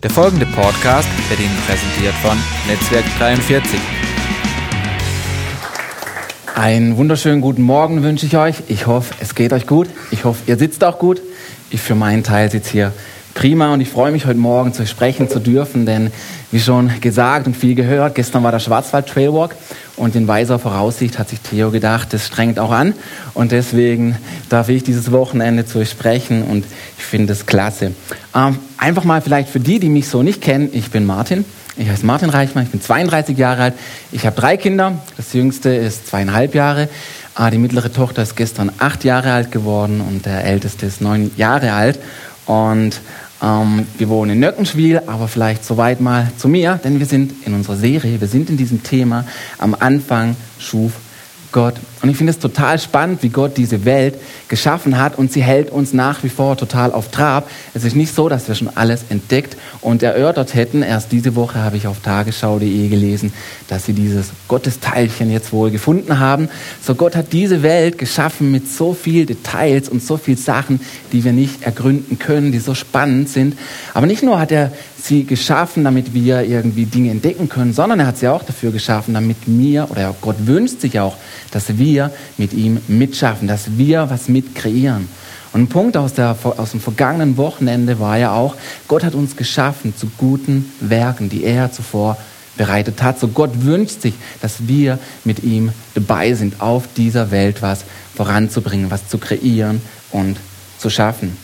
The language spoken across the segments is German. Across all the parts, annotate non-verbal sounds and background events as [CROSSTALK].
Der folgende Podcast wird Ihnen präsentiert von Netzwerk 43. Einen wunderschönen guten Morgen wünsche ich euch. Ich hoffe, es geht euch gut. Ich hoffe, ihr sitzt auch gut. Ich für meinen Teil sitze hier prima und ich freue mich heute Morgen zu sprechen zu dürfen, denn wie schon gesagt und viel gehört, gestern war der Schwarzwald Trailwalk und in weiser Voraussicht hat sich Theo gedacht, das strengt auch an und deswegen darf ich dieses Wochenende zu euch sprechen und ich finde es klasse. Ähm, einfach mal vielleicht für die, die mich so nicht kennen, ich bin Martin. Ich heiße Martin Reichmann, ich bin 32 Jahre alt. Ich habe drei Kinder. Das jüngste ist zweieinhalb Jahre. Ah, die mittlere Tochter ist gestern acht Jahre alt geworden und der älteste ist neun Jahre alt. Und ähm, wir wohnen in Nöckenschwil, aber vielleicht soweit mal zu mir, denn wir sind in unserer Serie, wir sind in diesem Thema. Am Anfang schuf Gott. Und ich finde es total spannend, wie Gott diese Welt geschaffen hat und sie hält uns nach wie vor total auf Trab. Es ist nicht so, dass wir schon alles entdeckt und erörtert hätten. Erst diese Woche habe ich auf tagesschau.de gelesen, dass sie dieses Gottesteilchen jetzt wohl gefunden haben. So Gott hat diese Welt geschaffen mit so viel Details und so viel Sachen, die wir nicht ergründen können, die so spannend sind. Aber nicht nur hat er sie geschaffen, damit wir irgendwie Dinge entdecken können, sondern er hat sie auch dafür geschaffen, damit mir oder Gott wünscht sich auch, dass wir mit ihm mitschaffen, dass wir was mit kreieren. Und ein Punkt aus, der, aus dem vergangenen Wochenende war ja auch, Gott hat uns geschaffen zu guten Werken, die er zuvor bereitet hat. So Gott wünscht sich, dass wir mit ihm dabei sind, auf dieser Welt was voranzubringen, was zu kreieren und zu schaffen.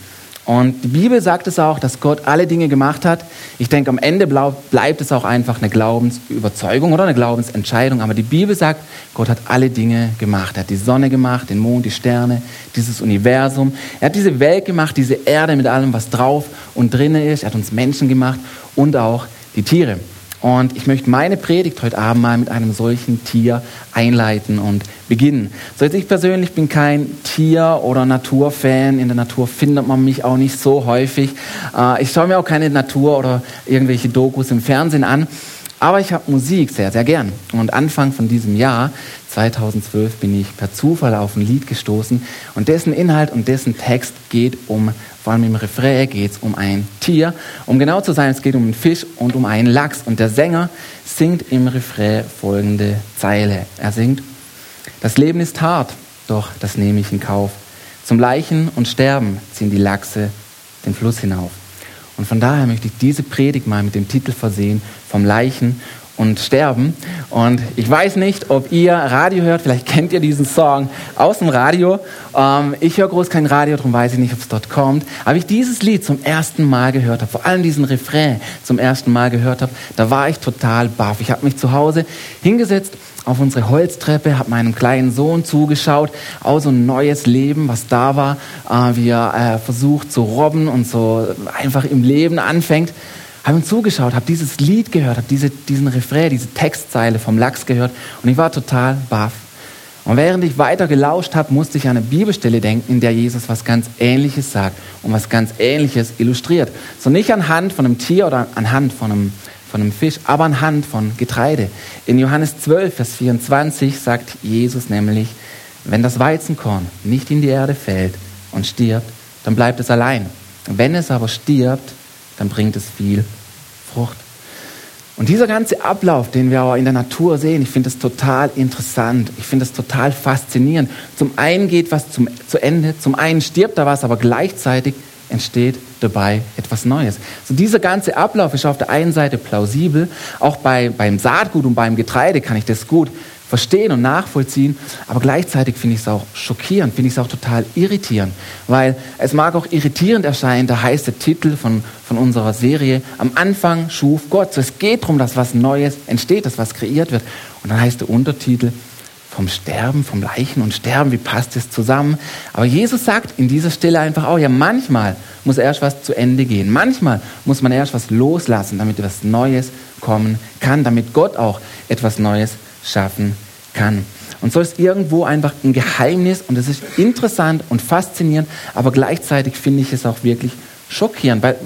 Und die Bibel sagt es auch, dass Gott alle Dinge gemacht hat. Ich denke, am Ende bleibt es auch einfach eine Glaubensüberzeugung oder eine Glaubensentscheidung. Aber die Bibel sagt, Gott hat alle Dinge gemacht. Er hat die Sonne gemacht, den Mond, die Sterne, dieses Universum. Er hat diese Welt gemacht, diese Erde mit allem, was drauf und drinne ist. Er hat uns Menschen gemacht und auch die Tiere. Und ich möchte meine Predigt heute Abend mal mit einem solchen Tier einleiten und beginnen. So jetzt ich persönlich bin kein Tier- oder Naturfan. In der Natur findet man mich auch nicht so häufig. Äh, ich schaue mir auch keine Natur oder irgendwelche Dokus im Fernsehen an. Aber ich habe Musik sehr, sehr gern. Und Anfang von diesem Jahr, 2012, bin ich per Zufall auf ein Lied gestoßen. Und dessen Inhalt und dessen Text geht um vor allem im Refrain geht es um ein Tier. Um genau zu sein, es geht um einen Fisch und um einen Lachs. Und der Sänger singt im Refrain folgende Zeile. Er singt, das Leben ist hart, doch das nehme ich in Kauf. Zum Leichen und Sterben ziehen die Lachse den Fluss hinauf. Und von daher möchte ich diese Predigt mal mit dem Titel versehen, vom Leichen und sterben. Und ich weiß nicht, ob ihr Radio hört, vielleicht kennt ihr diesen Song aus dem Radio. Ähm, ich höre groß kein Radio, darum weiß ich nicht, ob es dort kommt. Aber ich dieses Lied zum ersten Mal gehört habe, vor allem diesen Refrain zum ersten Mal gehört habe, da war ich total baff. Ich habe mich zu Hause hingesetzt auf unsere Holztreppe, habe meinem kleinen Sohn zugeschaut, auch so ein neues Leben, was da war, äh, wie er äh, versucht zu robben und so einfach im Leben anfängt habe ihm zugeschaut, habe dieses Lied gehört, habe diese, diesen Refrain, diese Textzeile vom Lachs gehört und ich war total baff. Und während ich weiter gelauscht habe, musste ich an eine Bibelstelle denken, in der Jesus was ganz Ähnliches sagt und was ganz Ähnliches illustriert. So nicht anhand von einem Tier oder anhand von einem, von einem Fisch, aber anhand von Getreide. In Johannes 12, Vers 24 sagt Jesus nämlich, wenn das Weizenkorn nicht in die Erde fällt und stirbt, dann bleibt es allein. Wenn es aber stirbt, dann bringt es viel Frucht. Und dieser ganze Ablauf, den wir auch in der Natur sehen, ich finde das total interessant. Ich finde das total faszinierend. Zum einen geht was zum, zu Ende, zum einen stirbt da was, aber gleichzeitig entsteht dabei etwas Neues. So dieser ganze Ablauf ist auf der einen Seite plausibel, auch bei, beim Saatgut und beim Getreide kann ich das gut verstehen und nachvollziehen, aber gleichzeitig finde ich es auch schockierend, finde ich es auch total irritierend, weil es mag auch irritierend erscheinen, da heißt der Titel von, von unserer Serie, am Anfang schuf Gott. So, es geht darum, dass was Neues entsteht, dass was kreiert wird. Und dann heißt der Untertitel, vom Sterben, vom Leichen und Sterben, wie passt es zusammen? Aber Jesus sagt in dieser Stelle einfach auch, ja, manchmal muss erst was zu Ende gehen. Manchmal muss man erst was loslassen, damit etwas Neues kommen kann, damit Gott auch etwas Neues schaffen kann. Und so ist irgendwo einfach ein Geheimnis und es ist interessant und faszinierend, aber gleichzeitig finde ich es auch wirklich schockierend, weil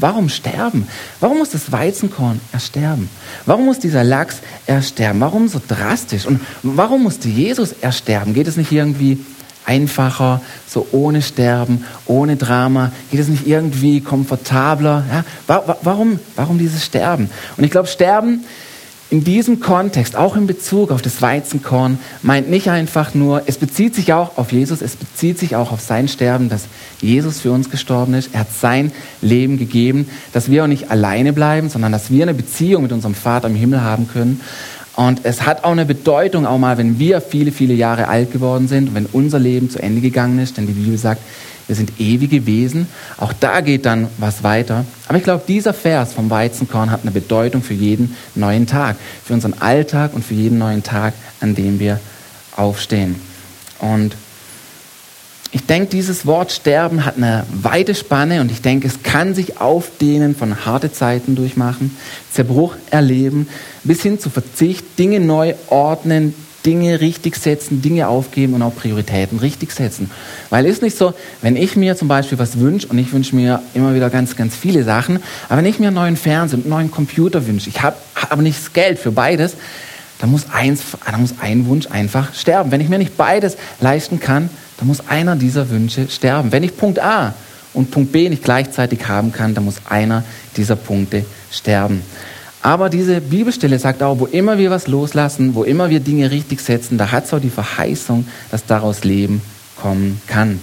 warum sterben? Warum muss das Weizenkorn ersterben? Warum muss dieser Lachs ersterben? Warum so drastisch? Und warum musste Jesus ersterben? Geht es nicht irgendwie einfacher, so ohne Sterben, ohne Drama? Geht es nicht irgendwie komfortabler? Ja? Warum, warum dieses Sterben? Und ich glaube, Sterben in diesem Kontext, auch in Bezug auf das Weizenkorn, meint nicht einfach nur, es bezieht sich auch auf Jesus, es bezieht sich auch auf sein Sterben, dass Jesus für uns gestorben ist. Er hat sein Leben gegeben, dass wir auch nicht alleine bleiben, sondern dass wir eine Beziehung mit unserem Vater im Himmel haben können. Und es hat auch eine Bedeutung, auch mal, wenn wir viele, viele Jahre alt geworden sind und wenn unser Leben zu Ende gegangen ist, denn die Bibel sagt, wir sind ewige Wesen. Auch da geht dann was weiter. Aber ich glaube, dieser Vers vom Weizenkorn hat eine Bedeutung für jeden neuen Tag, für unseren Alltag und für jeden neuen Tag, an dem wir aufstehen. Und ich denke, dieses Wort Sterben hat eine weite Spanne und ich denke, es kann sich aufdehnen von harte Zeiten durchmachen, Zerbruch erleben, bis hin zu Verzicht, Dinge neu ordnen, Dinge richtig setzen, Dinge aufgeben und auch Prioritäten richtig setzen. Weil es ist nicht so, wenn ich mir zum Beispiel was wünsche und ich wünsche mir immer wieder ganz, ganz viele Sachen, aber wenn ich mir einen neuen Fernseher einen neuen Computer wünsche, ich habe aber nicht das Geld für beides, dann muss, eins, dann muss ein Wunsch einfach sterben. Wenn ich mir nicht beides leisten kann, dann muss einer dieser Wünsche sterben. Wenn ich Punkt A und Punkt B nicht gleichzeitig haben kann, dann muss einer dieser Punkte sterben. Aber diese Bibelstelle sagt auch, wo immer wir was loslassen, wo immer wir Dinge richtig setzen, da hat es auch die Verheißung, dass daraus Leben kommen kann.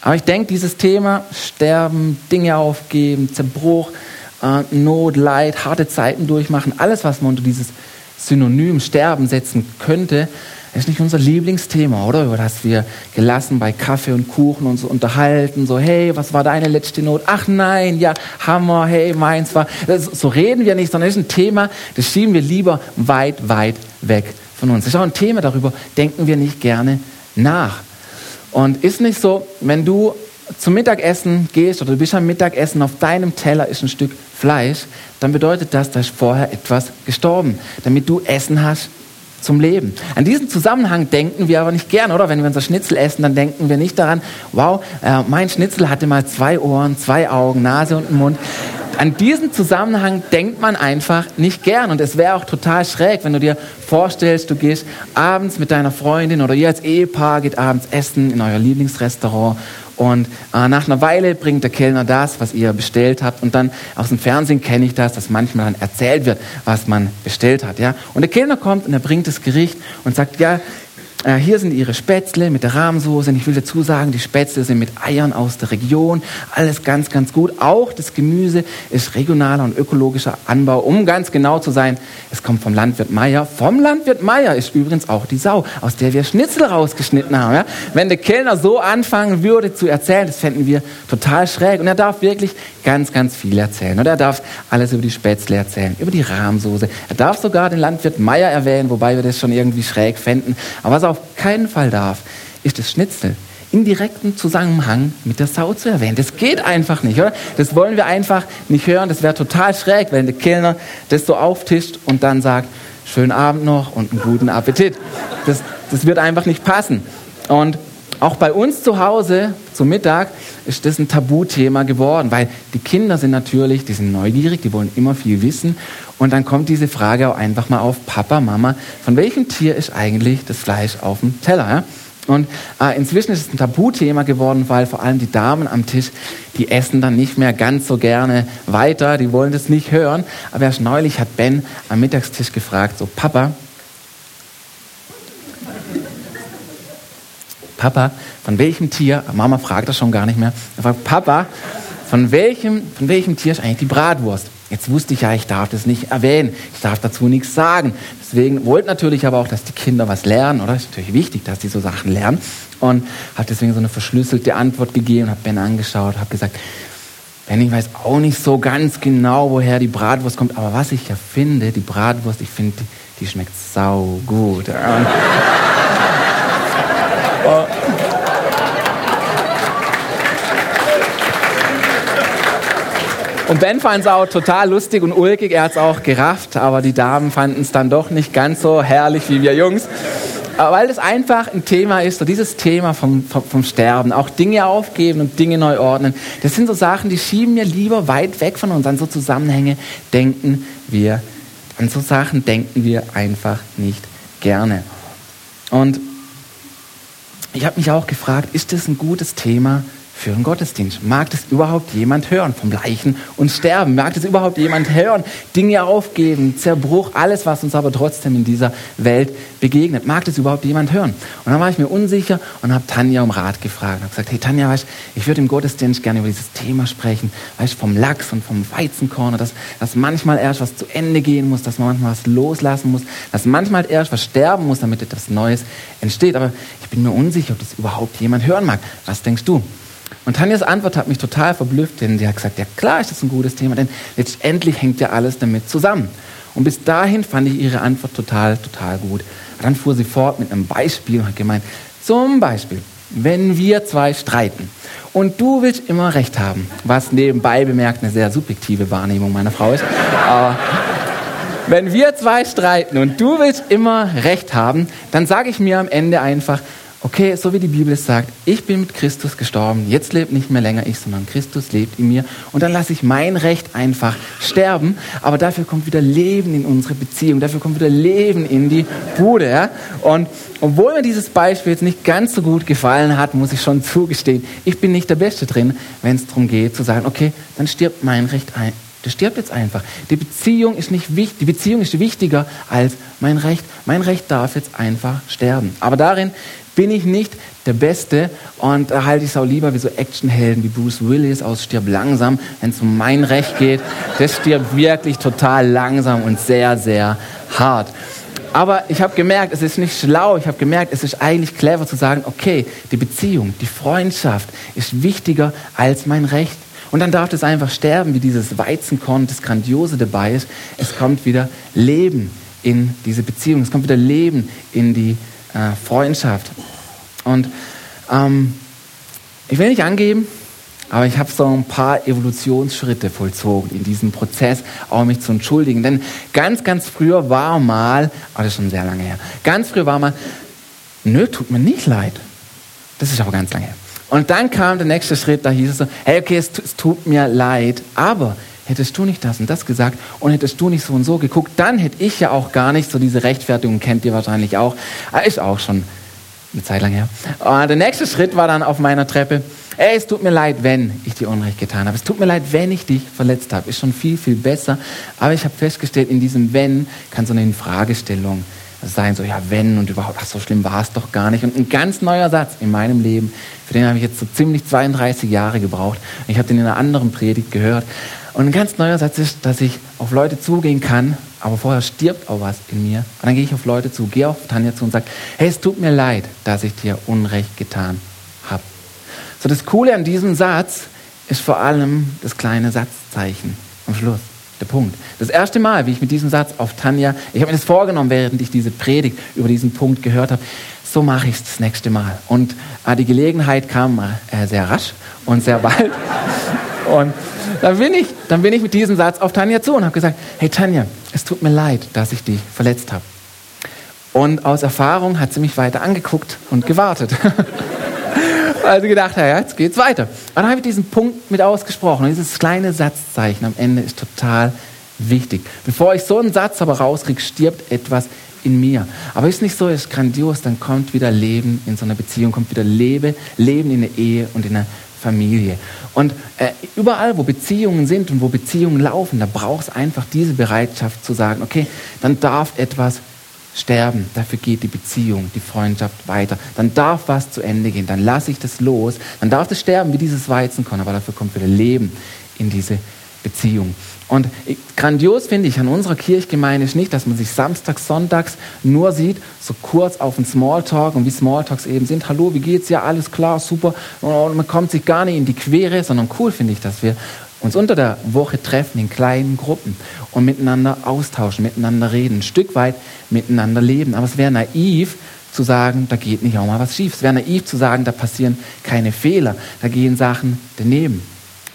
Aber ich denke, dieses Thema Sterben, Dinge aufgeben, Zerbruch, äh, Not, Leid, harte Zeiten durchmachen, alles, was man unter dieses Synonym Sterben setzen könnte, ist nicht unser Lieblingsthema, oder? Über das wir gelassen bei Kaffee und Kuchen uns unterhalten, so, hey, was war deine letzte Not? Ach nein, ja, Hammer, hey, meins war. Das, so reden wir nicht, sondern es ist ein Thema, das schieben wir lieber weit, weit weg von uns. Das ist auch ein Thema, darüber denken wir nicht gerne nach. Und ist nicht so, wenn du zum Mittagessen gehst oder du bist am Mittagessen, auf deinem Teller ist ein Stück Fleisch, dann bedeutet das, da ist vorher etwas gestorben, damit du Essen hast zum Leben. An diesen Zusammenhang denken wir aber nicht gern, oder? Wenn wir unser Schnitzel essen, dann denken wir nicht daran, wow, äh, mein Schnitzel hatte mal zwei Ohren, zwei Augen, Nase und einen Mund. An diesen Zusammenhang denkt man einfach nicht gern. Und es wäre auch total schräg, wenn du dir vorstellst, du gehst abends mit deiner Freundin oder ihr als Ehepaar geht abends essen in euer Lieblingsrestaurant und äh, nach einer Weile bringt der Kellner das, was ihr bestellt habt. Und dann aus dem Fernsehen kenne ich das, dass manchmal dann erzählt wird, was man bestellt hat. Ja? Und der Kellner kommt und er bringt das Gericht und sagt, ja, äh, hier sind ihre Spätzle mit der Rahmsoße. Und ich will dazu sagen, die Spätzle sind mit Eiern aus der Region. Alles ganz, ganz gut. Auch das Gemüse ist regionaler und ökologischer Anbau. Um ganz genau zu sein, es kommt vom Landwirt Meier. Vom Landwirt Meier ist übrigens auch die Sau, aus der wir Schnitzel rausgeschnitten haben. Ja? Wenn der Kellner so anfangen würde zu erzählen, das fänden wir total schräg. Und er darf wirklich ganz, ganz viel erzählen. Und er darf alles über die Spätzle erzählen, über die Rahmsoße. Er darf sogar den Landwirt Meier erwähnen, wobei wir das schon irgendwie schräg fänden. Aber was auf keinen Fall darf, ist das Schnitzel in direktem Zusammenhang mit der Sau zu erwähnen. Das geht einfach nicht, oder? Das wollen wir einfach nicht hören. Das wäre total schräg, wenn der Kellner das so auftischt und dann sagt, schönen Abend noch und einen guten Appetit. Das, das wird einfach nicht passen. Und auch bei uns zu Hause zum Mittag ist das ein Tabuthema geworden, weil die Kinder sind natürlich, die sind neugierig, die wollen immer viel wissen. Und dann kommt diese Frage auch einfach mal auf, Papa, Mama, von welchem Tier ist eigentlich das Fleisch auf dem Teller? Ja? Und äh, inzwischen ist es ein Tabuthema geworden, weil vor allem die Damen am Tisch, die essen dann nicht mehr ganz so gerne weiter, die wollen das nicht hören. Aber erst neulich hat Ben am Mittagstisch gefragt, so Papa, Papa, von welchem Tier, Mama fragt das schon gar nicht mehr, er fragt, Papa, von welchem, von welchem Tier ist eigentlich die Bratwurst? Jetzt wusste ich ja, ich darf das nicht erwähnen, ich darf dazu nichts sagen. Deswegen wollte natürlich aber auch, dass die Kinder was lernen, oder? Ist natürlich wichtig, dass die so Sachen lernen. Und habe deswegen so eine verschlüsselte Antwort gegeben, habe Ben angeschaut, habe gesagt, Ben, ich weiß auch nicht so ganz genau, woher die Bratwurst kommt, aber was ich ja finde, die Bratwurst, ich finde, die, die schmeckt sau gut. Und Ben fand es auch total lustig und ulkig, er hat es auch gerafft, aber die Damen fanden es dann doch nicht ganz so herrlich wie wir Jungs. Aber weil es einfach ein Thema ist, so dieses Thema vom, vom, Sterben, auch Dinge aufgeben und Dinge neu ordnen, das sind so Sachen, die schieben wir lieber weit weg von uns. An so Zusammenhänge denken wir, an so Sachen denken wir einfach nicht gerne. Und ich habe mich auch gefragt, ist das ein gutes Thema für einen Gottesdienst. Mag das überhaupt jemand hören vom Leichen und Sterben? Mag das überhaupt jemand hören? Dinge aufgeben, Zerbruch, alles, was uns aber trotzdem in dieser Welt begegnet. Mag das überhaupt jemand hören? Und dann war ich mir unsicher und habe Tanja um Rat gefragt. Und habe gesagt, hey Tanja, weißt, ich würde im Gottesdienst gerne über dieses Thema sprechen, weißt, vom Lachs und vom Weizenkorn, dass, dass manchmal erst was zu Ende gehen muss, dass man manchmal was loslassen muss, dass manchmal erst was sterben muss, damit etwas Neues entsteht. Aber ich bin mir unsicher, ob das überhaupt jemand hören mag. Was denkst du? Und Tanjas Antwort hat mich total verblüfft, denn sie hat gesagt, ja klar ist das ein gutes Thema, denn letztendlich hängt ja alles damit zusammen. Und bis dahin fand ich ihre Antwort total, total gut. Dann fuhr sie fort mit einem Beispiel und hat gemeint, zum Beispiel, wenn wir zwei streiten und du willst immer recht haben, was nebenbei bemerkt eine sehr subjektive Wahrnehmung meiner Frau ist, aber wenn wir zwei streiten und du willst immer recht haben, dann sage ich mir am Ende einfach, okay, so wie die Bibel es sagt, ich bin mit Christus gestorben, jetzt lebt nicht mehr länger ich, sondern Christus lebt in mir und dann lasse ich mein Recht einfach sterben, aber dafür kommt wieder Leben in unsere Beziehung, dafür kommt wieder Leben in die Bude. Ja? Und obwohl mir dieses Beispiel jetzt nicht ganz so gut gefallen hat, muss ich schon zugestehen, ich bin nicht der Beste drin, wenn es darum geht zu sagen, okay, dann stirbt mein Recht ein, das stirbt jetzt einfach. Die Beziehung ist nicht wichtig, die Beziehung ist wichtiger als mein Recht. Mein Recht darf jetzt einfach sterben. Aber darin bin ich nicht der Beste und da halte ich es auch lieber wie so Actionhelden wie Bruce Willis aus Stirb langsam, wenn es um mein Recht geht. Das stirbt wirklich total langsam und sehr, sehr hart. Aber ich habe gemerkt, es ist nicht schlau. Ich habe gemerkt, es ist eigentlich clever zu sagen, okay, die Beziehung, die Freundschaft ist wichtiger als mein Recht. Und dann darf es einfach sterben, wie dieses Weizenkorn, das Grandiose dabei ist. Es kommt wieder Leben in diese Beziehung. Es kommt wieder Leben in die äh, Freundschaft. Und ähm, ich will nicht angeben, aber ich habe so ein paar Evolutionsschritte vollzogen in diesem Prozess, auch mich zu entschuldigen. Denn ganz, ganz früher war mal, oh, das ist schon sehr lange her, ganz früher war mal, nö, tut mir nicht leid. Das ist aber ganz lange her. Und dann kam der nächste Schritt, da hieß es so, hey, okay, es, es tut mir leid, aber hättest du nicht das und das gesagt und hättest du nicht so und so geguckt, dann hätte ich ja auch gar nicht so diese Rechtfertigung, kennt ihr wahrscheinlich auch, ah, ist auch schon eine Zeit lang her. Und der nächste Schritt war dann auf meiner Treppe, ey, es tut mir leid, wenn ich dir Unrecht getan habe. Es tut mir leid, wenn ich dich verletzt habe. Ist schon viel, viel besser. Aber ich habe festgestellt, in diesem Wenn kann so eine Infragestellung sein, so ja, wenn und überhaupt, ach, so schlimm war es doch gar nicht. Und ein ganz neuer Satz in meinem Leben, für den habe ich jetzt so ziemlich 32 Jahre gebraucht. Ich habe den in einer anderen Predigt gehört. Und ein ganz neuer Satz ist, dass ich auf Leute zugehen kann, aber vorher stirbt auch was in mir. Und dann gehe ich auf Leute zu, gehe auf Tanja zu und sage, hey, es tut mir leid, dass ich dir Unrecht getan habe. So das Coole an diesem Satz ist vor allem das kleine Satzzeichen am Schluss. Der Punkt. Das erste Mal, wie ich mit diesem Satz auf Tanja, ich habe mir das vorgenommen, während ich diese Predigt über diesen Punkt gehört habe, so mache ich es das nächste Mal. Und äh, die Gelegenheit kam äh, sehr rasch und sehr bald. [LAUGHS] Und dann bin ich, dann bin ich mit diesem Satz auf Tanja zu und habe gesagt, hey Tanja, es tut mir leid, dass ich dich verletzt habe. Und aus Erfahrung hat sie mich weiter angeguckt und gewartet. [LAUGHS] also gedacht, ja, jetzt geht's weiter. Und dann habe ich diesen Punkt mit ausgesprochen. Und dieses kleine Satzzeichen am Ende ist total wichtig. Bevor ich so einen Satz aber rauskriege, stirbt etwas in mir. Aber ist nicht so, ist grandios, dann kommt wieder Leben in so einer Beziehung, kommt wieder Lebe, Leben in der Ehe und in der Familie. Und äh, überall, wo Beziehungen sind und wo Beziehungen laufen, da braucht es einfach diese Bereitschaft zu sagen, okay, dann darf etwas sterben, dafür geht die Beziehung, die Freundschaft weiter. Dann darf was zu Ende gehen, dann lasse ich das los, dann darf es sterben wie dieses Weizenkorn, aber dafür kommt wieder Leben in diese Beziehung. Und grandios finde ich an unserer Kirchgemeinde ist nicht, dass man sich samstags, sonntags nur sieht, so kurz auf einen Smalltalk und wie Smalltalks eben sind. Hallo, wie geht's? Ja, alles klar, super. Und man kommt sich gar nicht in die Quere, sondern cool finde ich, dass wir uns unter der Woche treffen in kleinen Gruppen und miteinander austauschen, miteinander reden, ein Stück weit miteinander leben. Aber es wäre naiv zu sagen, da geht nicht auch mal was schief. Es wäre naiv zu sagen, da passieren keine Fehler, da gehen Sachen daneben.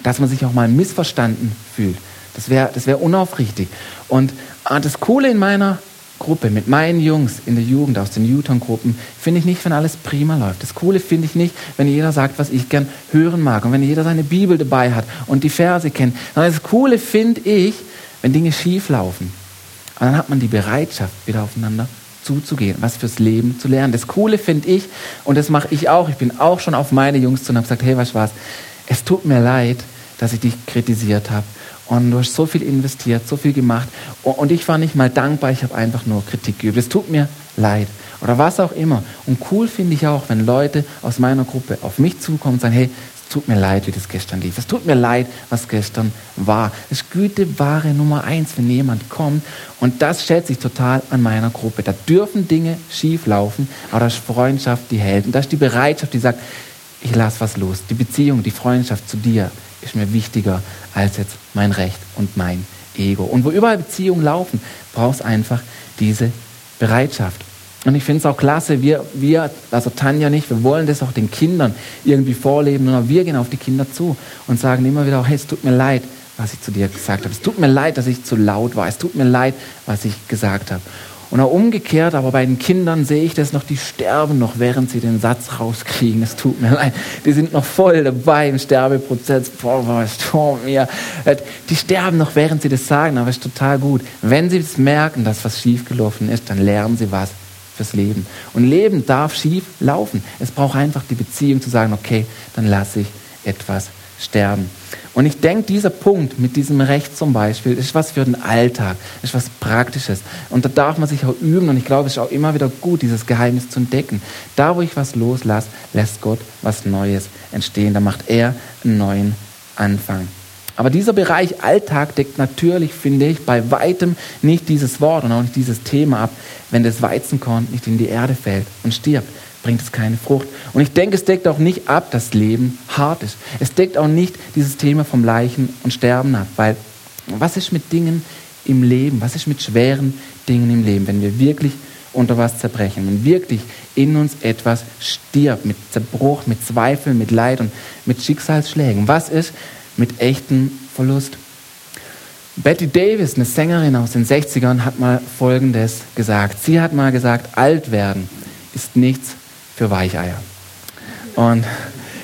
Dass man sich auch mal missverstanden fühlt. Das wäre das wär unaufrichtig. Und ah, das Coole in meiner Gruppe, mit meinen Jungs in der Jugend aus den Juton-Gruppen, finde ich nicht, wenn alles prima läuft. Das Coole finde ich nicht, wenn jeder sagt, was ich gern hören mag und wenn jeder seine Bibel dabei hat und die Verse kennt. Sondern das Coole finde ich, wenn Dinge schief laufen. Und dann hat man die Bereitschaft, wieder aufeinander zuzugehen, was fürs Leben zu lernen. Das Coole finde ich, und das mache ich auch, ich bin auch schon auf meine Jungs zu und habe gesagt, hey, was was, es tut mir leid, dass ich dich kritisiert habe. Und du hast so viel investiert, so viel gemacht. Und ich war nicht mal dankbar, ich habe einfach nur Kritik geübt. Es tut mir leid. Oder was auch immer. Und cool finde ich auch, wenn Leute aus meiner Gruppe auf mich zukommen und sagen, hey, es tut mir leid, wie das gestern lief. Es tut mir leid, was gestern war. Das ist Güte wahre Nummer eins, wenn jemand kommt. Und das schätze ich total an meiner Gruppe. Da dürfen Dinge schief laufen, aber da ist Freundschaft, die hält. Und da ist die Bereitschaft, die sagt, ich lasse was los. Die Beziehung, die Freundschaft zu dir ist mir wichtiger als jetzt mein Recht und mein Ego. Und wo überall Beziehungen laufen, brauchst einfach diese Bereitschaft. Und ich finde es auch klasse, wir, wir, also Tanja nicht, wir wollen das auch den Kindern irgendwie vorleben, sondern wir gehen auf die Kinder zu und sagen immer wieder, hey, es tut mir leid, was ich zu dir gesagt habe. Es tut mir leid, dass ich zu laut war. Es tut mir leid, was ich gesagt habe. Und auch umgekehrt, aber bei den Kindern sehe ich das noch, die sterben noch, während sie den Satz rauskriegen. Es tut mir leid. Die sind noch voll dabei im Sterbeprozess. Boah, was tut mir. Die sterben noch, während sie das sagen, aber es ist total gut. Wenn sie es merken, dass was schiefgelaufen ist, dann lernen sie was fürs Leben. Und Leben darf schief laufen. Es braucht einfach die Beziehung zu sagen, okay, dann lasse ich etwas sterben. Und ich denke, dieser Punkt mit diesem Recht zum Beispiel ist was für den Alltag, ist was Praktisches. Und da darf man sich auch üben und ich glaube, es ist auch immer wieder gut, dieses Geheimnis zu entdecken. Da, wo ich was loslasse, lässt Gott was Neues entstehen. Da macht er einen neuen Anfang. Aber dieser Bereich Alltag deckt natürlich, finde ich, bei weitem nicht dieses Wort und auch nicht dieses Thema ab, wenn das Weizenkorn nicht in die Erde fällt und stirbt bringt es keine Frucht. Und ich denke, es deckt auch nicht ab, dass Leben hart ist. Es deckt auch nicht dieses Thema vom Leichen und Sterben ab, weil was ist mit Dingen im Leben? Was ist mit schweren Dingen im Leben, wenn wir wirklich unter was zerbrechen, wenn wirklich in uns etwas stirbt, mit Zerbruch, mit Zweifel, mit Leid und mit Schicksalsschlägen? Was ist mit echtem Verlust? Betty Davis, eine Sängerin aus den 60ern, hat mal Folgendes gesagt. Sie hat mal gesagt, alt werden ist nichts für Weicheier. Und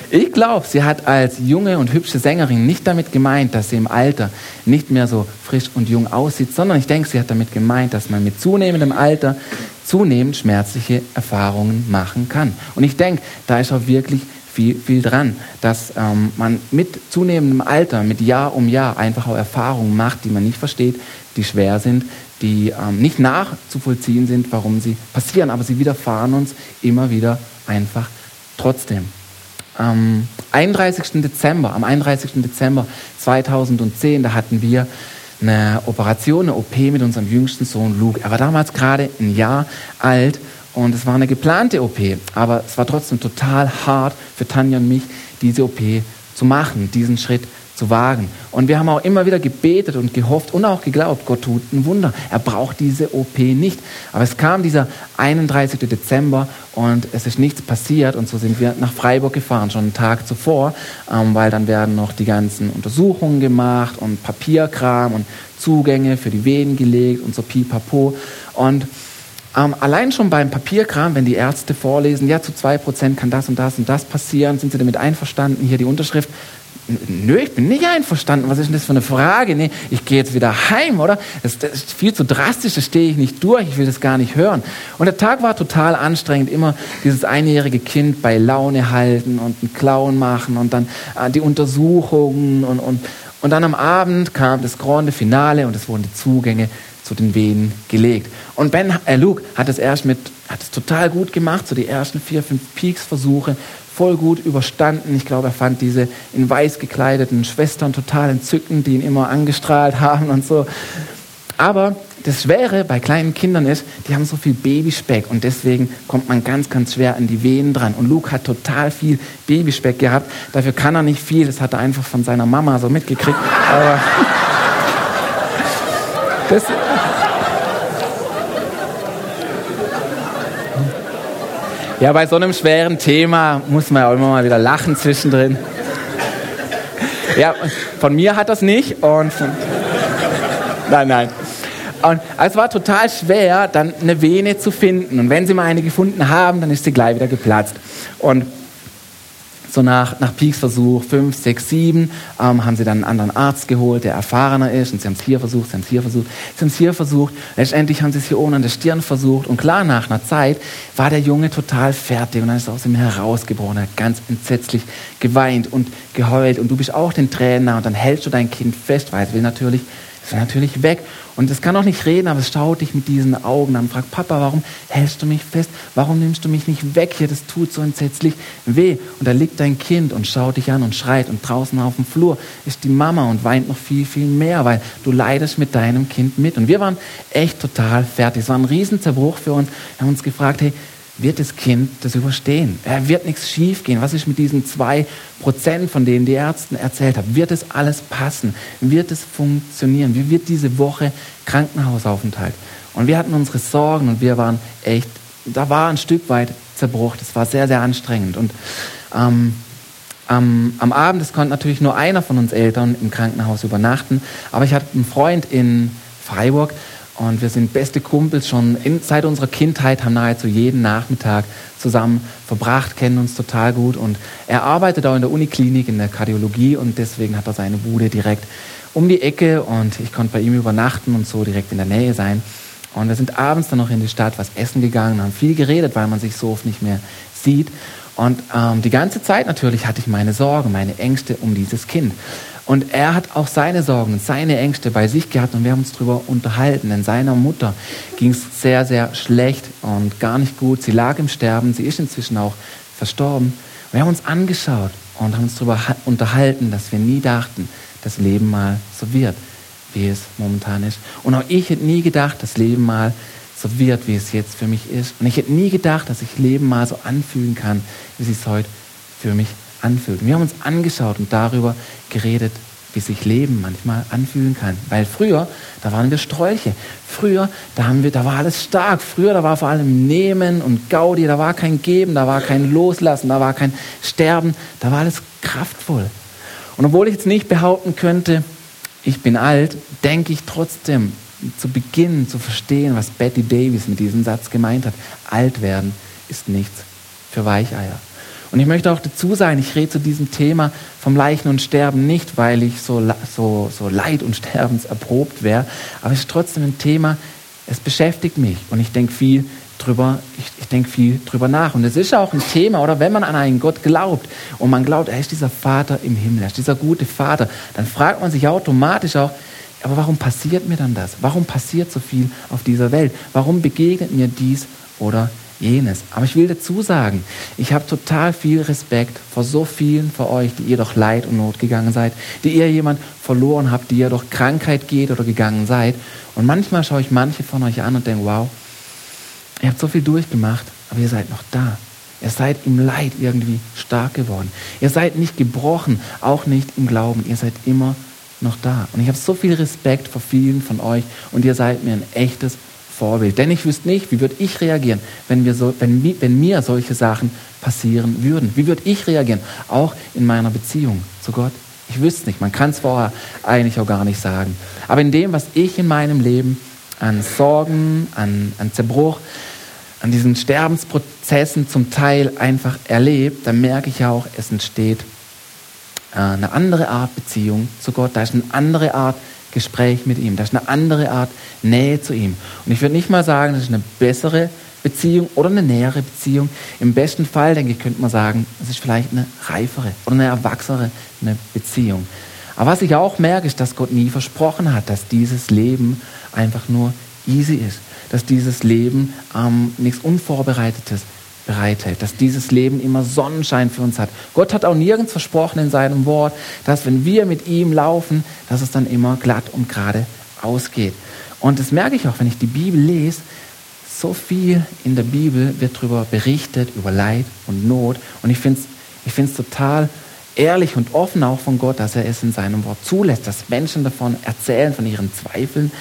ich glaube, sie hat als junge und hübsche Sängerin nicht damit gemeint, dass sie im Alter nicht mehr so frisch und jung aussieht, sondern ich denke, sie hat damit gemeint, dass man mit zunehmendem Alter zunehmend schmerzliche Erfahrungen machen kann. Und ich denke, da ist auch wirklich viel, viel dran, dass ähm, man mit zunehmendem Alter, mit Jahr um Jahr einfach auch Erfahrungen macht, die man nicht versteht, die schwer sind, die ähm, nicht nachzuvollziehen sind, warum sie passieren, aber sie widerfahren uns immer wieder einfach trotzdem. Am 31. Dezember, am 31. Dezember 2010, da hatten wir eine Operation, eine OP mit unserem jüngsten Sohn Luke. Er war damals gerade ein Jahr alt und es war eine geplante OP, aber es war trotzdem total hart für Tanja und mich, diese OP zu machen, diesen Schritt zu wagen. Und wir haben auch immer wieder gebetet und gehofft und auch geglaubt, Gott tut ein Wunder. Er braucht diese OP nicht. Aber es kam dieser 31. Dezember und es ist nichts passiert und so sind wir nach Freiburg gefahren, schon einen Tag zuvor, ähm, weil dann werden noch die ganzen Untersuchungen gemacht und Papierkram und Zugänge für die Venen gelegt und so pipapo. Und ähm, allein schon beim Papierkram, wenn die Ärzte vorlesen, ja, zu zwei Prozent kann das und das und das passieren, sind sie damit einverstanden, hier die Unterschrift, Nö, ich bin nicht einverstanden. Was ist denn das für eine Frage? Nee, ich gehe jetzt wieder heim, oder? Das, das ist viel zu drastisch, das stehe ich nicht durch, ich will das gar nicht hören. Und der Tag war total anstrengend, immer dieses einjährige Kind bei Laune halten und einen Clown machen und dann äh, die Untersuchungen und, und, und dann am Abend kam das Grande Finale und es wurden die Zugänge zu den Venen gelegt. Und Ben, äh, Luke hat es erst mit, hat es total gut gemacht, so die ersten vier, fünf Peaks-Versuche voll gut überstanden. Ich glaube, er fand diese in weiß gekleideten Schwestern total entzückend, die ihn immer angestrahlt haben und so. Aber das Schwere bei kleinen Kindern ist, die haben so viel Babyspeck und deswegen kommt man ganz, ganz schwer an die Venen dran. Und Luke hat total viel Babyspeck gehabt. Dafür kann er nicht viel. Das hat er einfach von seiner Mama so mitgekriegt. Aber [LAUGHS] das, Ja, bei so einem schweren Thema muss man ja immer mal wieder lachen zwischendrin. Ja, von mir hat das nicht und nein, nein. Und es war total schwer, dann eine Vene zu finden. Und wenn sie mal eine gefunden haben, dann ist sie gleich wieder geplatzt. Und so nach, nach Peaks-Versuch 5, 6, 7 ähm, haben sie dann einen anderen Arzt geholt, der erfahrener ist. Und sie haben es hier versucht, sie haben es hier versucht, sie haben es hier versucht. Letztendlich haben sie es hier oben an der Stirn versucht. Und klar, nach einer Zeit war der Junge total fertig. Und dann ist er aus ihm herausgebrochen. Er hat ganz entsetzlich geweint und geheult. Und du bist auch den Tränen nah. Und dann hältst du dein Kind fest, weil es will natürlich ist natürlich weg. Und es kann auch nicht reden, aber es schaut dich mit diesen Augen an und fragt, Papa, warum hältst du mich fest? Warum nimmst du mich nicht weg hier? Das tut so entsetzlich weh. Und da liegt dein Kind und schaut dich an und schreit. Und draußen auf dem Flur ist die Mama und weint noch viel, viel mehr, weil du leidest mit deinem Kind mit. Und wir waren echt total fertig. Es war ein Riesenzerbruch für uns. Wir haben uns gefragt, hey, wird das Kind das überstehen? Er wird nichts schiefgehen. Was ist mit diesen zwei Prozent, von denen die Ärzte erzählt haben? Wird das alles passen? Wird es funktionieren? Wie wird diese Woche Krankenhausaufenthalt? Und wir hatten unsere Sorgen und wir waren echt, da war ein Stück weit Zerbruch. Das war sehr, sehr anstrengend. Und ähm, am, am Abend, es konnte natürlich nur einer von uns Eltern im Krankenhaus übernachten, aber ich hatte einen Freund in Freiburg, und wir sind beste Kumpels schon in, seit unserer Kindheit, haben nahezu jeden Nachmittag zusammen verbracht, kennen uns total gut. Und er arbeitet auch in der Uniklinik in der Kardiologie und deswegen hat er seine Bude direkt um die Ecke und ich konnte bei ihm übernachten und so direkt in der Nähe sein. Und wir sind abends dann noch in die Stadt was essen gegangen, haben viel geredet, weil man sich so oft nicht mehr sieht. Und ähm, die ganze Zeit natürlich hatte ich meine Sorgen, meine Ängste um dieses Kind. Und er hat auch seine Sorgen seine Ängste bei sich gehabt und wir haben uns darüber unterhalten. Denn seiner Mutter ging es sehr, sehr schlecht und gar nicht gut. Sie lag im Sterben, sie ist inzwischen auch verstorben. Wir haben uns angeschaut und haben uns darüber unterhalten, dass wir nie dachten, das Leben mal so wird, wie es momentan ist. Und auch ich hätte nie gedacht, das Leben mal so wird, wie es jetzt für mich ist. Und ich hätte nie gedacht, dass ich Leben mal so anfühlen kann, wie es heute für mich anfühlt. wir haben uns angeschaut und darüber geredet, wie sich Leben manchmal anfühlen kann. Weil früher, da waren wir Strolche. Früher, da, haben wir, da war alles stark. Früher, da war vor allem Nehmen und Gaudi, da war kein Geben, da war kein Loslassen, da war kein Sterben, da war alles kraftvoll. Und obwohl ich jetzt nicht behaupten könnte, ich bin alt, denke ich trotzdem zu Beginn zu verstehen, was Betty Davis mit diesem Satz gemeint hat. Alt werden ist nichts für Weicheier. Und ich möchte auch dazu sagen, ich rede zu diesem Thema vom Leichen und Sterben nicht, weil ich so, so, so leid- und [LAUGHS] sterbenserprobt wäre, aber es ist trotzdem ein Thema, es beschäftigt mich und ich denke viel drüber, ich, ich denke viel drüber nach. Und es ist auch ein Thema, oder wenn man an einen Gott glaubt und man glaubt, er ist dieser Vater im Himmel, er ist dieser gute Vater, dann fragt man sich automatisch auch, aber warum passiert mir dann das? Warum passiert so viel auf dieser Welt? Warum begegnet mir dies oder jenes. Aber ich will dazu sagen, ich habe total viel Respekt vor so vielen von euch, die ihr durch Leid und Not gegangen seid, die ihr jemand verloren habt, die ihr durch Krankheit geht oder gegangen seid. Und manchmal schaue ich manche von euch an und denke, wow, ihr habt so viel durchgemacht, aber ihr seid noch da. Ihr seid im Leid irgendwie stark geworden. Ihr seid nicht gebrochen, auch nicht im Glauben. Ihr seid immer noch da. Und ich habe so viel Respekt vor vielen von euch und ihr seid mir ein echtes Vorbild. Denn ich wüsste nicht, wie würde ich reagieren, wenn, wir so, wenn, wenn mir solche Sachen passieren würden. Wie würde ich reagieren, auch in meiner Beziehung zu Gott? Ich wüsste nicht, man kann es vorher eigentlich auch gar nicht sagen. Aber in dem, was ich in meinem Leben an Sorgen, an, an Zerbruch, an diesen Sterbensprozessen zum Teil einfach erlebt, dann merke ich auch, es entsteht äh, eine andere Art Beziehung zu Gott. Da ist eine andere Art Gespräch mit ihm. Das ist eine andere Art Nähe zu ihm. Und ich würde nicht mal sagen, das ist eine bessere Beziehung oder eine nähere Beziehung. Im besten Fall, denke ich, könnte man sagen, es ist vielleicht eine reifere oder eine erwachsene Beziehung. Aber was ich auch merke, ist, dass Gott nie versprochen hat, dass dieses Leben einfach nur easy ist. Dass dieses Leben ähm, nichts Unvorbereitetes bereithält, dass dieses Leben immer Sonnenschein für uns hat. Gott hat auch nirgends versprochen in seinem Wort, dass wenn wir mit ihm laufen, dass es dann immer glatt und gerade ausgeht. Und das merke ich auch, wenn ich die Bibel lese. So viel in der Bibel wird darüber berichtet, über Leid und Not. Und ich finde es ich find's total ehrlich und offen auch von Gott, dass er es in seinem Wort zulässt, dass Menschen davon erzählen, von ihren Zweifeln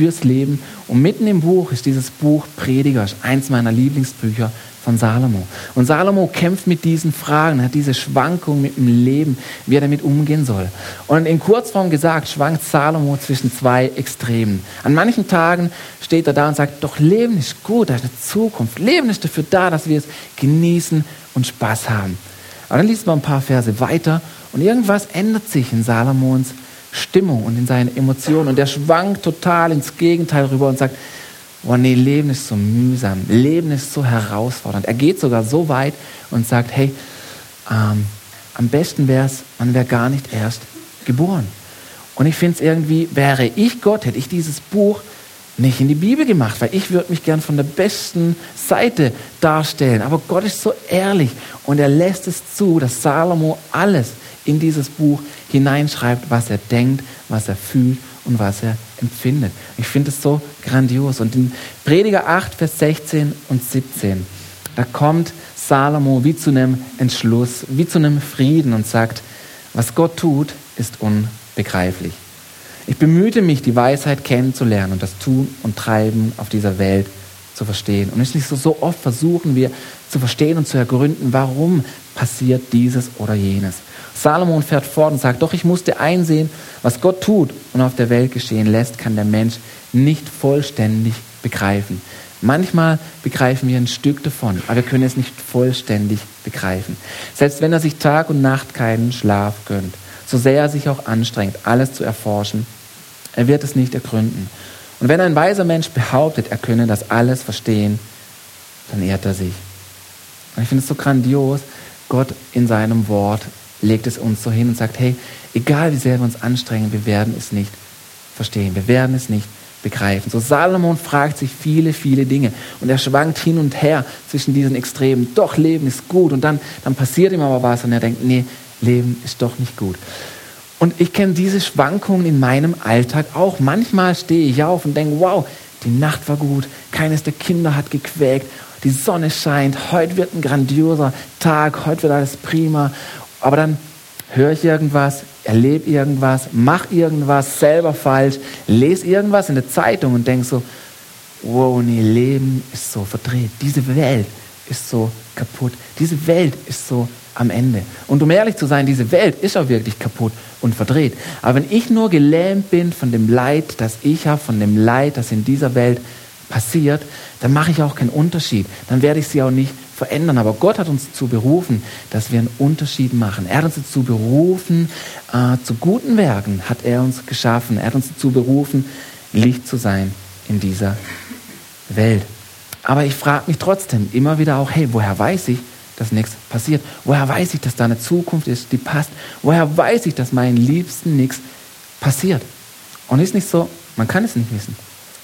fürs Leben. Und mitten im Buch ist dieses Buch Prediger, eins meiner Lieblingsbücher von Salomo. Und Salomo kämpft mit diesen Fragen, hat diese Schwankung mit dem Leben, wie er damit umgehen soll. Und in Kurzform gesagt, schwankt Salomo zwischen zwei Extremen. An manchen Tagen steht er da und sagt, doch Leben ist gut, da ist eine Zukunft. Leben ist dafür da, dass wir es genießen und Spaß haben. Aber dann liest man ein paar Verse weiter und irgendwas ändert sich in Salomons Stimmung und in seinen Emotionen. Und er schwankt total ins Gegenteil rüber und sagt, oh nee, Leben ist so mühsam, Leben ist so herausfordernd. Er geht sogar so weit und sagt, hey, ähm, am besten wäre es, man wäre gar nicht erst geboren. Und ich finde es irgendwie, wäre ich Gott, hätte ich dieses Buch nicht in die Bibel gemacht, weil ich würde mich gern von der besten Seite darstellen. Aber Gott ist so ehrlich und er lässt es zu, dass Salomo alles in dieses Buch hineinschreibt, was er denkt, was er fühlt und was er empfindet. Ich finde es so grandios. Und in Prediger 8, Vers 16 und 17, da kommt Salomo wie zu einem Entschluss, wie zu einem Frieden und sagt, was Gott tut, ist unbegreiflich. Ich bemühte mich, die Weisheit kennenzulernen und das Tun und Treiben auf dieser Welt zu verstehen. Und es ist nicht so, so oft versuchen wir zu verstehen und zu ergründen, warum passiert dieses oder jenes. Salomon fährt fort und sagt, doch ich musste einsehen, was Gott tut und auf der Welt geschehen lässt, kann der Mensch nicht vollständig begreifen. Manchmal begreifen wir ein Stück davon, aber wir können es nicht vollständig begreifen. Selbst wenn er sich Tag und Nacht keinen Schlaf gönnt, so sehr er sich auch anstrengt, alles zu erforschen, er wird es nicht ergründen. Und wenn ein weiser Mensch behauptet, er könne das alles verstehen, dann ehrt er sich. Und ich finde es so grandios, Gott in seinem Wort legt es uns so hin und sagt, hey, egal wie sehr wir uns anstrengen, wir werden es nicht verstehen, wir werden es nicht begreifen. So Salomon fragt sich viele, viele Dinge und er schwankt hin und her zwischen diesen Extremen. Doch, Leben ist gut und dann, dann passiert ihm aber was und er denkt, nee, Leben ist doch nicht gut. Und ich kenne diese Schwankungen in meinem Alltag auch. Manchmal stehe ich auf und denke, wow, die Nacht war gut, keines der Kinder hat gequäkt, die Sonne scheint, heute wird ein grandioser Tag, heute wird alles prima. Aber dann höre ich irgendwas, erlebe irgendwas, mache irgendwas selber falsch, lese irgendwas in der Zeitung und denke so, wow, nee, Leben ist so verdreht. Diese Welt ist so kaputt. Diese Welt ist so am Ende. Und um ehrlich zu sein, diese Welt ist auch wirklich kaputt und verdreht. Aber wenn ich nur gelähmt bin von dem Leid, das ich habe, von dem Leid, das in dieser Welt passiert, dann mache ich auch keinen Unterschied. Dann werde ich sie auch nicht verändern. Aber Gott hat uns dazu berufen, dass wir einen Unterschied machen. Er hat uns dazu berufen, äh, zu guten Werken hat er uns geschaffen. Er hat uns dazu berufen, Licht zu sein in dieser Welt. Aber ich frage mich trotzdem immer wieder auch, hey, woher weiß ich, dass nichts passiert? Woher weiß ich, dass da eine Zukunft ist, die passt? Woher weiß ich, dass meinen Liebsten nichts passiert? Und ist nicht so, man kann es nicht wissen.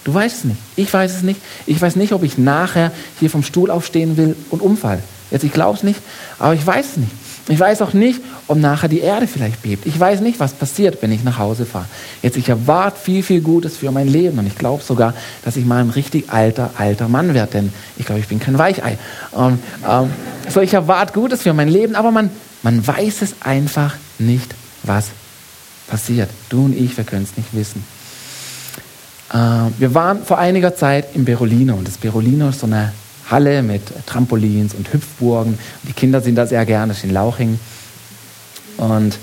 Du weißt es nicht. Ich weiß es nicht. Ich weiß nicht, ob ich nachher hier vom Stuhl aufstehen will und umfall. Jetzt, ich glaube es nicht, aber ich weiß es nicht. Ich weiß auch nicht, ob nachher die Erde vielleicht bebt. Ich weiß nicht, was passiert, wenn ich nach Hause fahre. Jetzt, ich erwarte viel, viel Gutes für mein Leben und ich glaube sogar, dass ich mal ein richtig alter, alter Mann werde, denn ich glaube, ich bin kein Weichei. Ähm, ähm, so, ich erwarte Gutes für mein Leben, aber man, man weiß es einfach nicht, was passiert. Du und ich, wir können es nicht wissen. Äh, wir waren vor einiger Zeit im Berolino und das Berolino ist so eine Halle mit Trampolins und Hüpfburgen. Die Kinder sind da sehr gerne, das ist in Lauching. Und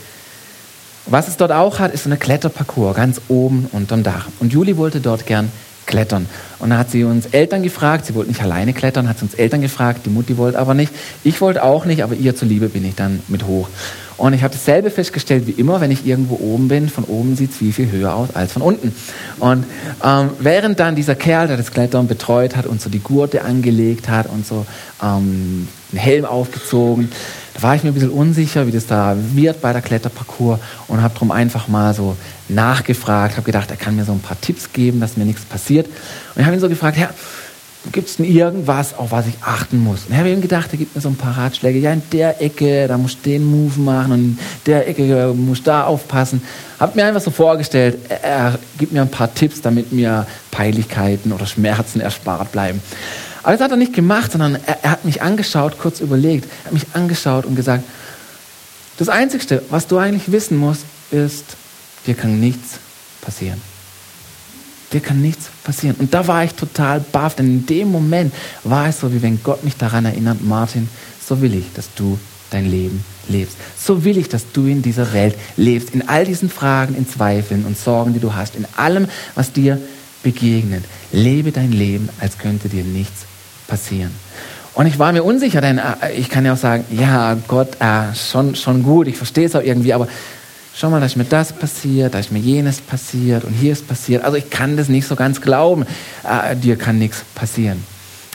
was es dort auch hat, ist so eine Kletterparcours ganz oben unterm Dach. Und Juli wollte dort gern klettern. Und da hat sie uns Eltern gefragt, sie wollte nicht alleine klettern, hat sie uns Eltern gefragt, die Mutti wollte aber nicht. Ich wollte auch nicht, aber ihr zuliebe bin ich dann mit hoch. Und ich habe dasselbe festgestellt wie immer, wenn ich irgendwo oben bin. Von oben sieht es viel, viel höher aus als von unten. Und ähm, während dann dieser Kerl, der das Klettern betreut hat und so die Gurte angelegt hat und so ähm, einen Helm aufgezogen, da war ich mir ein bisschen unsicher, wie das da wird bei der Kletterparcours und habe darum einfach mal so nachgefragt, habe gedacht, er kann mir so ein paar Tipps geben, dass mir nichts passiert. Und ich habe ihn so gefragt, Herr, gibt es denn irgendwas, auf was ich achten muss? Und ich habe ihm gedacht, er gibt mir so ein paar Ratschläge. Ja, in der Ecke, da musst du den Move machen und in der Ecke musst du da aufpassen. Habe mir einfach so vorgestellt, er, er gibt mir ein paar Tipps, damit mir Peinlichkeiten oder Schmerzen erspart bleiben. Aber das hat er nicht gemacht, sondern er, er hat mich angeschaut, kurz überlegt, er hat mich angeschaut und gesagt, das Einzige, was du eigentlich wissen musst, ist, dir kann nichts passieren dir kann nichts passieren. Und da war ich total baff, denn in dem Moment war es so, wie wenn Gott mich daran erinnert, Martin, so will ich, dass du dein Leben lebst. So will ich, dass du in dieser Welt lebst, in all diesen Fragen, in Zweifeln und Sorgen, die du hast, in allem, was dir begegnet. Lebe dein Leben, als könnte dir nichts passieren. Und ich war mir unsicher, denn äh, ich kann ja auch sagen, ja, Gott, äh, schon, schon gut, ich verstehe es auch irgendwie, aber schau mal, da ist mir das passiert, da ist mir jenes passiert und hier ist passiert. Also ich kann das nicht so ganz glauben. Äh, dir kann nichts passieren.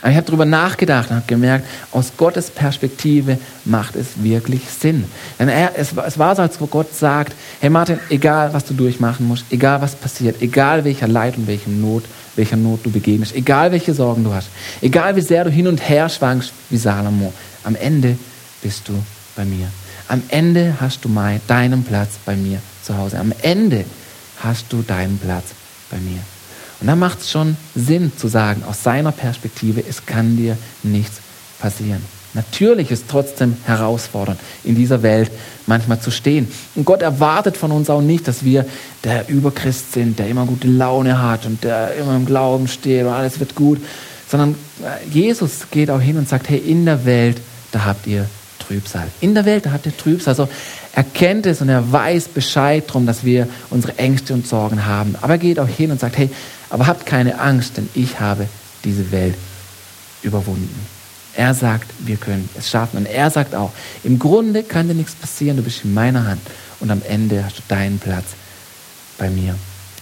Aber ich habe darüber nachgedacht und habe gemerkt, aus Gottes Perspektive macht es wirklich Sinn. Denn er, es, es war so, als Gott sagt, hey Martin, egal was du durchmachen musst, egal was passiert, egal welcher Leid und welchem Not, welcher Not du begegnest, egal welche Sorgen du hast, egal wie sehr du hin und her schwankst wie Salomo, am Ende bist du bei mir. Am Ende hast du mein, deinen Platz bei mir zu Hause. Am Ende hast du deinen Platz bei mir. Und da macht es schon Sinn zu sagen, aus seiner Perspektive, es kann dir nichts passieren. Natürlich ist trotzdem herausfordernd, in dieser Welt manchmal zu stehen. Und Gott erwartet von uns auch nicht, dass wir der Überchrist sind, der immer gute Laune hat und der immer im Glauben steht und alles wird gut, sondern äh, Jesus geht auch hin und sagt, hey, in der Welt, da habt ihr Trübsal. In der Welt, habt ihr Trübsal. Also er kennt es und er weiß Bescheid darum, dass wir unsere Ängste und Sorgen haben. Aber er geht auch hin und sagt, hey, aber habt keine Angst, denn ich habe diese Welt überwunden. Er sagt, wir können es schaffen. Und er sagt auch, im Grunde kann dir nichts passieren, du bist in meiner Hand. Und am Ende hast du deinen Platz bei mir.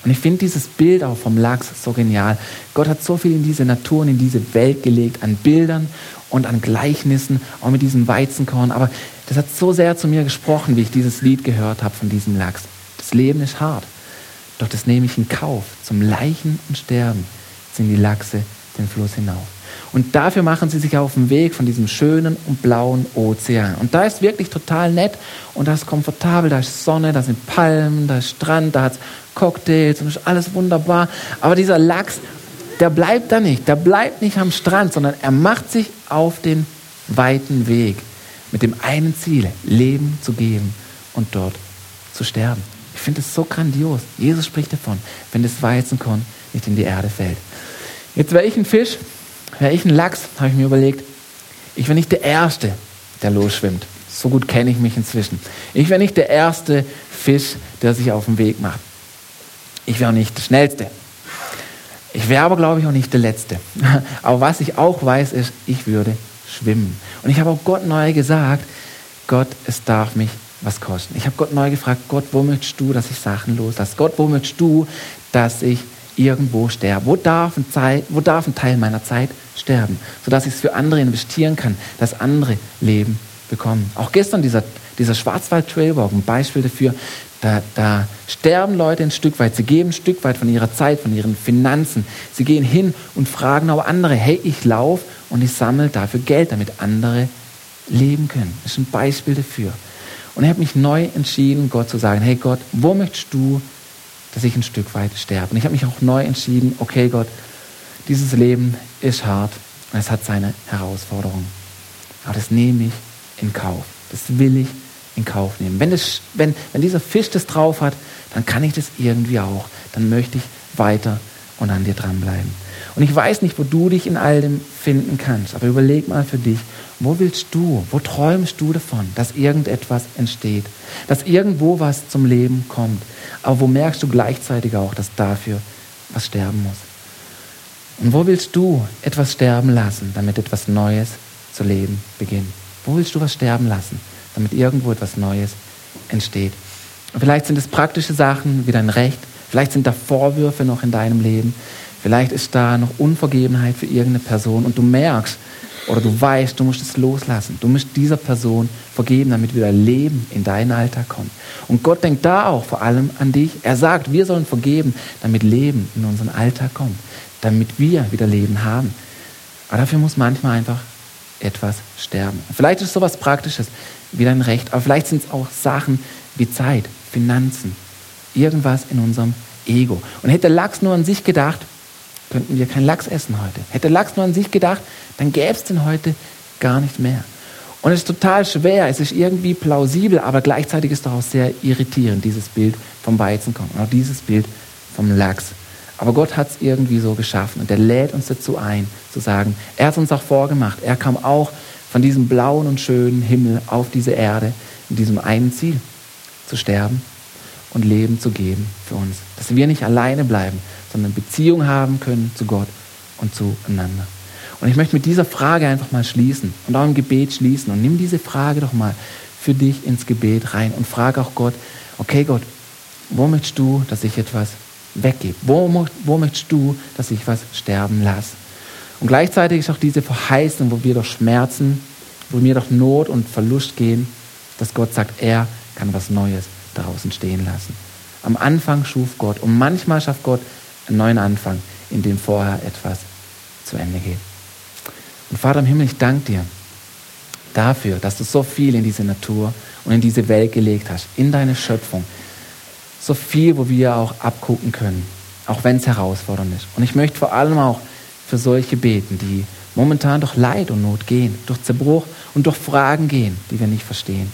Und ich finde dieses Bild auch vom Lachs so genial. Gott hat so viel in diese Natur und in diese Welt gelegt, an Bildern und an Gleichnissen, auch mit diesem Weizenkorn. Aber das hat so sehr zu mir gesprochen, wie ich dieses Lied gehört habe von diesem Lachs. Das Leben ist hart. Doch das nehme ich in Kauf. Zum Leichen und Sterben sind die Lachse den Fluss hinauf. Und dafür machen sie sich auf den Weg von diesem schönen und blauen Ozean. Und da ist wirklich total nett und da ist komfortabel, da ist Sonne, da sind Palmen, da ist Strand, da hat es Cocktails und ist alles wunderbar. Aber dieser Lachs, der bleibt da nicht. Der bleibt nicht am Strand, sondern er macht sich auf den weiten Weg mit dem einen Ziel, Leben zu geben und dort zu sterben. Ich finde es so grandios. Jesus spricht davon, wenn das Weizenkorn nicht in die Erde fällt. Jetzt wäre ich ein Fisch, wäre ich ein Lachs, habe ich mir überlegt. Ich wäre nicht der Erste, der losschwimmt. So gut kenne ich mich inzwischen. Ich wäre nicht der erste Fisch, der sich auf den Weg macht. Ich wäre nicht der Schnellste. Ich wäre aber, glaube ich, auch nicht der Letzte. [LAUGHS] Aber was ich auch weiß, ist, ich würde schwimmen. Und ich habe auch Gott neu gesagt, Gott, es darf mich was kosten. Ich habe Gott neu gefragt, Gott, wo möchtest du, dass ich Sachen loslasse? Gott, wo möchtest du, dass ich irgendwo sterbe? Wo darf, ein Zeit, wo darf ein Teil meiner Zeit sterben, sodass ich es für andere investieren kann, dass andere Leben bekommen? Auch gestern dieser, dieser Schwarzwald-Trailwalk, ein Beispiel dafür, da, da sterben Leute ein Stück weit, sie geben ein Stück weit von ihrer Zeit, von ihren Finanzen. Sie gehen hin und fragen auch andere, hey, ich laufe und ich sammle dafür Geld, damit andere leben können. Das ist ein Beispiel dafür. Und ich habe mich neu entschieden, Gott zu sagen, hey Gott, wo möchtest du, dass ich ein Stück weit sterbe? Und ich habe mich auch neu entschieden, okay Gott, dieses Leben ist hart es hat seine Herausforderungen. Aber das nehme ich in Kauf. Das will ich in Kauf nehmen. Wenn, das, wenn, wenn dieser Fisch das drauf hat, dann kann ich das irgendwie auch. Dann möchte ich weiter und an dir dranbleiben. Und ich weiß nicht, wo du dich in all dem finden kannst, aber überleg mal für dich, wo willst du, wo träumst du davon, dass irgendetwas entsteht, dass irgendwo was zum Leben kommt, aber wo merkst du gleichzeitig auch, dass dafür was sterben muss. Und wo willst du etwas sterben lassen, damit etwas Neues zu leben beginnt? Wo willst du was sterben lassen, damit irgendwo etwas Neues entsteht? Und vielleicht sind es praktische Sachen wie dein Recht, vielleicht sind da Vorwürfe noch in deinem Leben, Vielleicht ist da noch Unvergebenheit für irgendeine Person und du merkst oder du weißt, du musst es loslassen. Du musst dieser Person vergeben, damit wieder Leben in deinen Alltag kommt. Und Gott denkt da auch vor allem an dich. Er sagt, wir sollen vergeben, damit Leben in unseren Alltag kommt, damit wir wieder Leben haben. Aber dafür muss manchmal einfach etwas sterben. Vielleicht ist es so etwas Praktisches wie dein Recht, aber vielleicht sind es auch Sachen wie Zeit, Finanzen, irgendwas in unserem Ego. Und hätte Lachs nur an sich gedacht, könnten wir keinen Lachs essen heute. Hätte Lachs nur an sich gedacht, dann gäbe es den heute gar nicht mehr. Und es ist total schwer, es ist irgendwie plausibel, aber gleichzeitig ist auch sehr irritierend, dieses Bild vom Weizenkorn und auch dieses Bild vom Lachs. Aber Gott hat es irgendwie so geschaffen und er lädt uns dazu ein, zu sagen, er hat uns auch vorgemacht, er kam auch von diesem blauen und schönen Himmel auf diese Erde mit diesem einen Ziel, zu sterben und Leben zu geben für uns. Dass wir nicht alleine bleiben, sondern Beziehung haben können zu Gott und zueinander. Und ich möchte mit dieser Frage einfach mal schließen und auch im Gebet schließen. Und nimm diese Frage doch mal für dich ins Gebet rein und frage auch Gott, okay Gott, wo möchtest du, dass ich etwas weggebe? Wo, wo möchtest du, dass ich was sterben lasse? Und gleichzeitig ist auch diese Verheißung, wo wir durch Schmerzen, wo wir durch Not und Verlust gehen, dass Gott sagt, er kann was Neues daraus entstehen lassen. Am Anfang schuf Gott und manchmal schafft Gott einen neuen Anfang, in dem vorher etwas zu Ende geht. Und Vater im Himmel, ich danke dir dafür, dass du so viel in diese Natur und in diese Welt gelegt hast, in deine Schöpfung. So viel, wo wir auch abgucken können, auch wenn es herausfordernd ist. Und ich möchte vor allem auch für solche beten, die momentan durch Leid und Not gehen, durch Zerbruch und durch Fragen gehen, die wir nicht verstehen.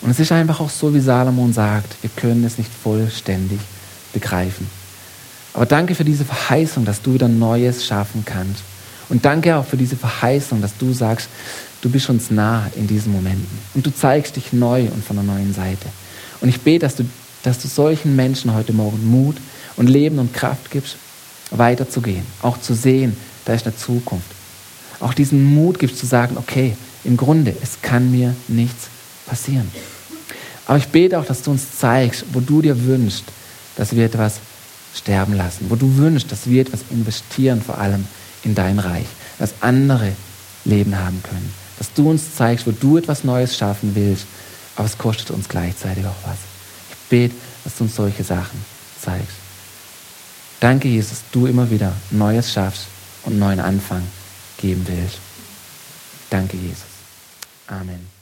Und es ist einfach auch so, wie Salomon sagt, wir können es nicht vollständig begreifen. Aber danke für diese Verheißung, dass du wieder Neues schaffen kannst. Und danke auch für diese Verheißung, dass du sagst, du bist uns nah in diesen Momenten. Und du zeigst dich neu und von der neuen Seite. Und ich bete, dass du, dass du solchen Menschen heute Morgen Mut und Leben und Kraft gibst, weiterzugehen. Auch zu sehen, da ist eine Zukunft. Auch diesen Mut gibst zu sagen, okay, im Grunde, es kann mir nichts passieren. Aber ich bete auch, dass du uns zeigst, wo du dir wünschst, dass wir etwas sterben lassen, wo du wünschst, dass wir etwas investieren, vor allem in dein Reich, dass andere Leben haben können, dass du uns zeigst, wo du etwas Neues schaffen willst, aber es kostet uns gleichzeitig auch was. Bete, dass du uns solche Sachen zeigst. Danke, Jesus, du immer wieder Neues schaffst und neuen Anfang geben willst. Danke, Jesus. Amen.